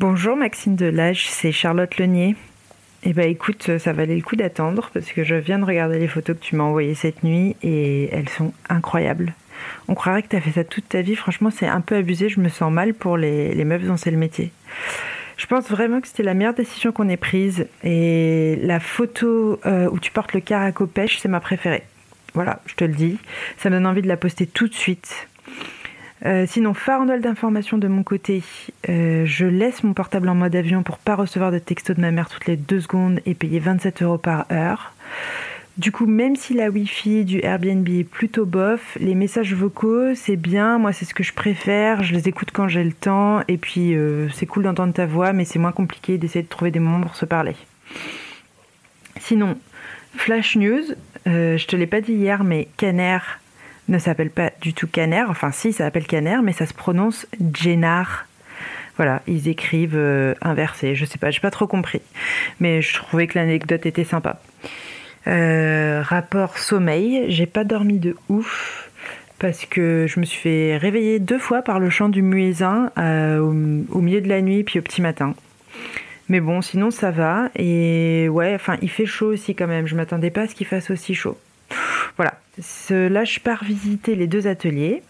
Bonjour Maxime Delage, c'est Charlotte Lenier. Eh ben écoute, ça valait le coup d'attendre parce que je viens de regarder les photos que tu m'as envoyées cette nuit et elles sont incroyables. On croirait que tu as fait ça toute ta vie, franchement c'est un peu abusé, je me sens mal pour les, meufs dont c'est le métier. Je pense vraiment que c'était la meilleure décision qu'on ait prise et la photo euh, où tu portes le caraco pêche, c'est ma préférée. Voilà, je te le dis, ça me donne envie de la poster tout de suite. Euh, sinon, farandole d'informations de mon côté. Euh, je laisse mon portable en mode avion pour pas recevoir de texto de ma mère toutes les deux secondes et payer 27 euros par heure. Du coup, même si la Wi-Fi du Airbnb est plutôt bof, les messages vocaux, c'est bien. Moi, c'est ce que je préfère. Je les écoute quand j'ai le temps. Et puis, euh, c'est cool d'entendre ta voix, mais c'est moins compliqué d'essayer de trouver des moments pour se parler. Sinon, Flash News, je te l'ai pas dit hier, mais Caner ne s'appelle pas du tout Caner. Enfin, si, ça s'appelle Caner, mais ça se prononce Jennar. Voilà, ils écrivent euh, inversé. Je sais pas, j'ai pas trop compris. Mais je trouvais que l'anecdote était sympa. Euh, rapport sommeil, j'ai pas dormi de ouf parce que je me suis fait réveiller deux fois par le chant du muezzin euh, au, au milieu de la nuit puis au petit matin. Mais bon, sinon ça va. Et ouais, enfin, il fait chaud aussi quand même. Je m'attendais pas à ce qu'il fasse aussi chaud. Voilà. Là, je pars visiter les deux ateliers.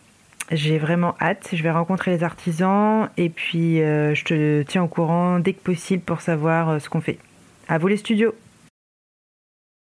J'ai vraiment hâte. Je vais rencontrer les artisans et puis euh, je te tiens au courant dès que possible pour savoir euh, ce qu'on fait. À vous les studios.